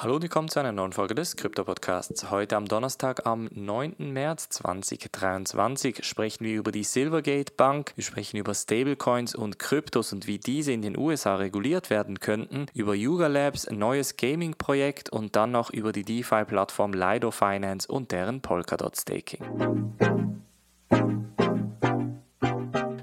Hallo und willkommen zu einer neuen Folge des Krypto-Podcasts. Heute am Donnerstag, am 9. März 2023, sprechen wir über die Silvergate Bank, wir sprechen über Stablecoins und Kryptos und wie diese in den USA reguliert werden könnten, über Yuga Labs, ein neues Gaming-Projekt und dann noch über die DeFi-Plattform Lido Finance und deren Polkadot Staking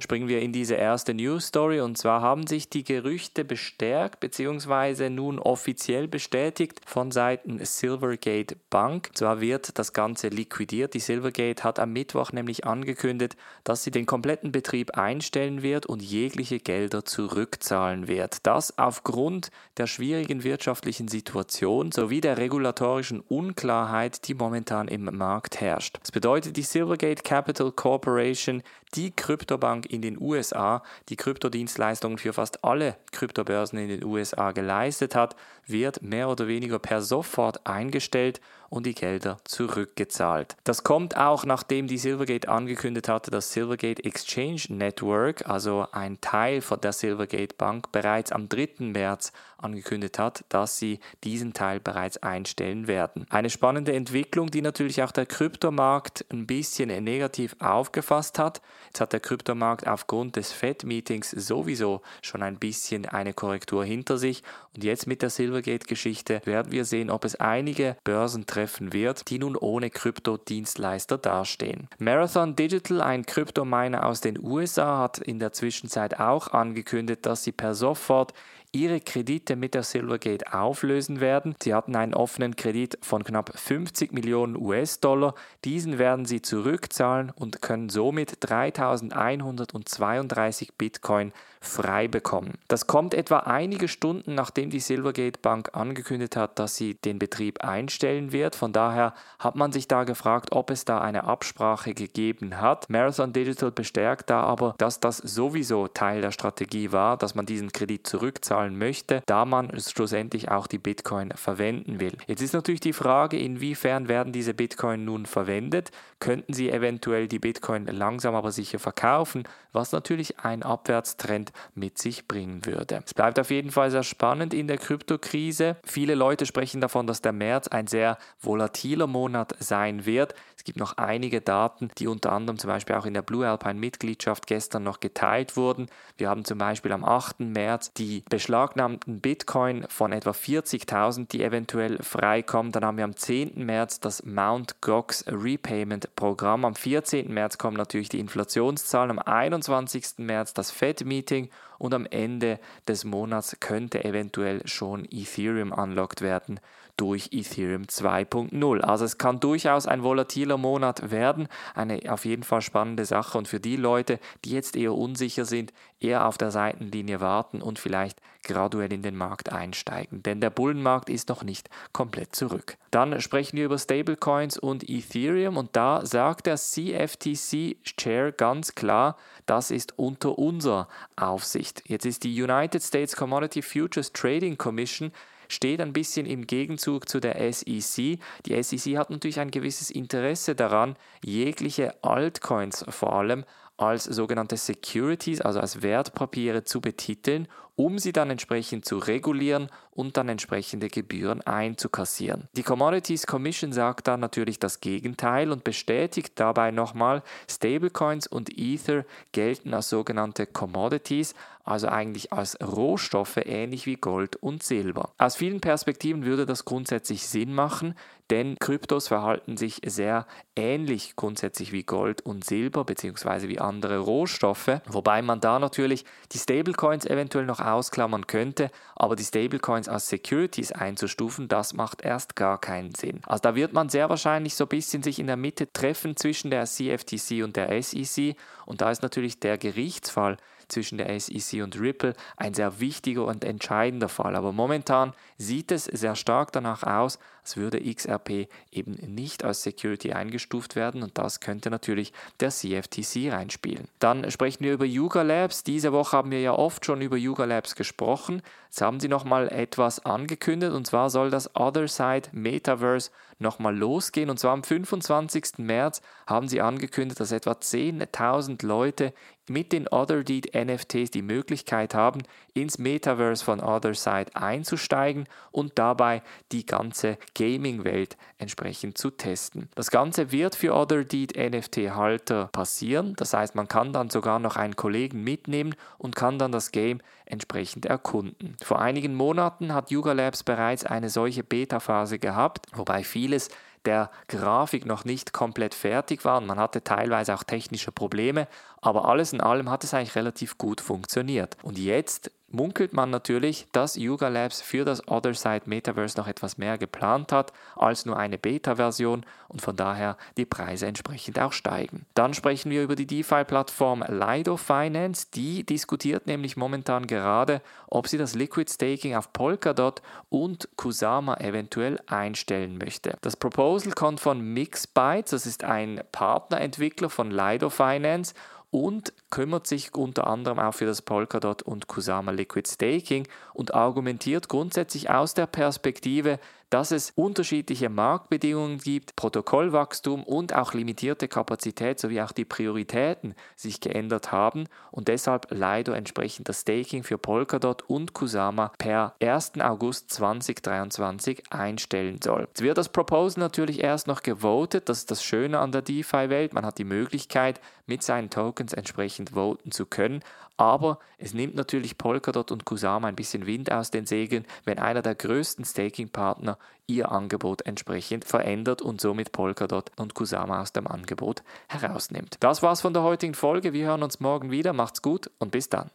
springen wir in diese erste News Story und zwar haben sich die Gerüchte bestärkt bzw. nun offiziell bestätigt von Seiten Silvergate Bank. Zwar wird das Ganze liquidiert. Die Silvergate hat am Mittwoch nämlich angekündigt, dass sie den kompletten Betrieb einstellen wird und jegliche Gelder zurückzahlen wird. Das aufgrund der schwierigen wirtschaftlichen Situation sowie der regulatorischen Unklarheit, die momentan im Markt herrscht. Das bedeutet, die Silvergate Capital Corporation, die Kryptobank in den USA, die Kryptodienstleistungen für fast alle Kryptobörsen in den USA geleistet hat, wird mehr oder weniger per sofort eingestellt und die Gelder zurückgezahlt. Das kommt auch nachdem die Silvergate angekündigt hatte, dass Silvergate Exchange Network, also ein Teil von der Silvergate Bank, bereits am 3. März angekündigt hat, dass sie diesen Teil bereits einstellen werden. Eine spannende Entwicklung, die natürlich auch der Kryptomarkt ein bisschen negativ aufgefasst hat. Jetzt hat der Kryptomarkt aufgrund des Fed-Meetings sowieso schon ein bisschen eine Korrektur hinter sich und jetzt mit der Silvergate-Geschichte werden wir sehen, ob es einige Börsen treffen wird, die nun ohne Kryptodienstleister dastehen. Marathon Digital, ein Kryptominer aus den USA, hat in der Zwischenzeit auch angekündigt, dass sie per sofort ihre Kredite mit der Silvergate auflösen werden. Sie hatten einen offenen Kredit von knapp 50 Millionen US-Dollar. Diesen werden sie zurückzahlen und können somit 3132 Bitcoin frei bekommen. Das kommt etwa einige Stunden nachdem die Silvergate Bank angekündigt hat, dass sie den Betrieb einstellen wird. Von daher hat man sich da gefragt, ob es da eine Absprache gegeben hat. Marathon Digital bestärkt da aber, dass das sowieso Teil der Strategie war, dass man diesen Kredit zurückzahlen möchte, da man schlussendlich auch die Bitcoin verwenden will. Jetzt ist natürlich die Frage, inwiefern werden diese Bitcoin nun verwendet? Könnten sie eventuell die Bitcoin langsam aber sicher verkaufen, was natürlich ein Abwärtstrend mit sich bringen würde. Es bleibt auf jeden Fall sehr spannend in der Kryptokrise. Viele Leute sprechen davon, dass der März ein sehr volatiler Monat sein wird. Es gibt noch einige Daten, die unter anderem zum Beispiel auch in der Blue Alpine Mitgliedschaft gestern noch geteilt wurden. Wir haben zum Beispiel am 8. März die beschlagnahmten Bitcoin von etwa 40.000, die eventuell freikommen. Dann haben wir am 10. März das Mt. Gox Repayment Programm. Am 14. März kommen natürlich die Inflationszahlen. Am 21. März das Fed-Meeting und am Ende des Monats könnte eventuell schon Ethereum unlocked werden durch Ethereum 2.0. Also es kann durchaus ein volatiler Monat werden, eine auf jeden Fall spannende Sache und für die Leute, die jetzt eher unsicher sind, eher auf der Seitenlinie warten und vielleicht graduell in den Markt einsteigen, denn der Bullenmarkt ist noch nicht komplett zurück. Dann sprechen wir über Stablecoins und Ethereum und da sagt der CFTC Chair ganz klar, das ist unter unserer Aufsicht. Jetzt ist die United States Commodity Futures Trading Commission steht ein bisschen im Gegenzug zu der SEC. Die SEC hat natürlich ein gewisses Interesse daran, jegliche Altcoins vor allem als sogenannte Securities, also als Wertpapiere zu betiteln um sie dann entsprechend zu regulieren und dann entsprechende Gebühren einzukassieren. Die Commodities Commission sagt dann natürlich das Gegenteil und bestätigt dabei nochmal, Stablecoins und Ether gelten als sogenannte Commodities, also eigentlich als Rohstoffe ähnlich wie Gold und Silber. Aus vielen Perspektiven würde das grundsätzlich Sinn machen, denn Kryptos verhalten sich sehr ähnlich grundsätzlich wie Gold und Silber bzw. wie andere Rohstoffe, wobei man da natürlich die Stablecoins eventuell noch ausklammern könnte, aber die Stablecoins als Securities einzustufen, das macht erst gar keinen Sinn. Also da wird man sehr wahrscheinlich so ein bisschen sich in der Mitte treffen zwischen der CFTC und der SEC und da ist natürlich der Gerichtsfall zwischen der SEC und Ripple ein sehr wichtiger und entscheidender Fall. Aber momentan sieht es sehr stark danach aus, als würde XRP eben nicht als Security eingestuft werden und das könnte natürlich der CFTC reinspielen. Dann sprechen wir über Yuga Labs. Diese Woche haben wir ja oft schon über Yuga Labs gesprochen. Jetzt haben sie nochmal etwas angekündigt und zwar soll das Other Side Metaverse nochmal losgehen und zwar am 25. März haben sie angekündigt, dass etwa 10.000 Leute mit den OtherDeed NFTs die Möglichkeit haben, ins Metaverse von OtherSide einzusteigen und dabei die ganze Gaming-Welt entsprechend zu testen. Das Ganze wird für OtherDeed NFT-Halter passieren, das heißt, man kann dann sogar noch einen Kollegen mitnehmen und kann dann das Game entsprechend erkunden. Vor einigen Monaten hat Yuga Labs bereits eine solche Beta-Phase gehabt, wobei vieles der Grafik noch nicht komplett fertig war und man hatte teilweise auch technische Probleme, aber alles in allem hat es eigentlich relativ gut funktioniert. Und jetzt munkelt man natürlich, dass Yuga Labs für das Other Side Metaverse noch etwas mehr geplant hat als nur eine Beta-Version und von daher die Preise entsprechend auch steigen. Dann sprechen wir über die DeFi-Plattform Lido Finance. Die diskutiert nämlich momentan gerade, ob sie das Liquid Staking auf Polkadot und Kusama eventuell einstellen möchte. Das Proposal kommt von Mixbytes, das ist ein Partnerentwickler von Lido Finance und kümmert sich unter anderem auch für das Polkadot und Kusama Liquid Staking und argumentiert grundsätzlich aus der Perspektive, dass es unterschiedliche Marktbedingungen gibt, Protokollwachstum und auch limitierte Kapazität sowie auch die Prioritäten sich geändert haben und deshalb Lido entsprechend das Staking für Polkadot und Kusama per 1. August 2023 einstellen soll. Jetzt wird das Proposal natürlich erst noch gewotet, das ist das Schöne an der DeFi-Welt, man hat die Möglichkeit mit seinen Tokens entsprechend voten zu können, aber es nimmt natürlich Polkadot und Kusama ein bisschen Wind aus den Segeln, wenn einer der größten Staking-Partner ihr Angebot entsprechend verändert und somit Polkadot und Kusama aus dem Angebot herausnimmt. Das war's von der heutigen Folge. Wir hören uns morgen wieder. Macht's gut und bis dann.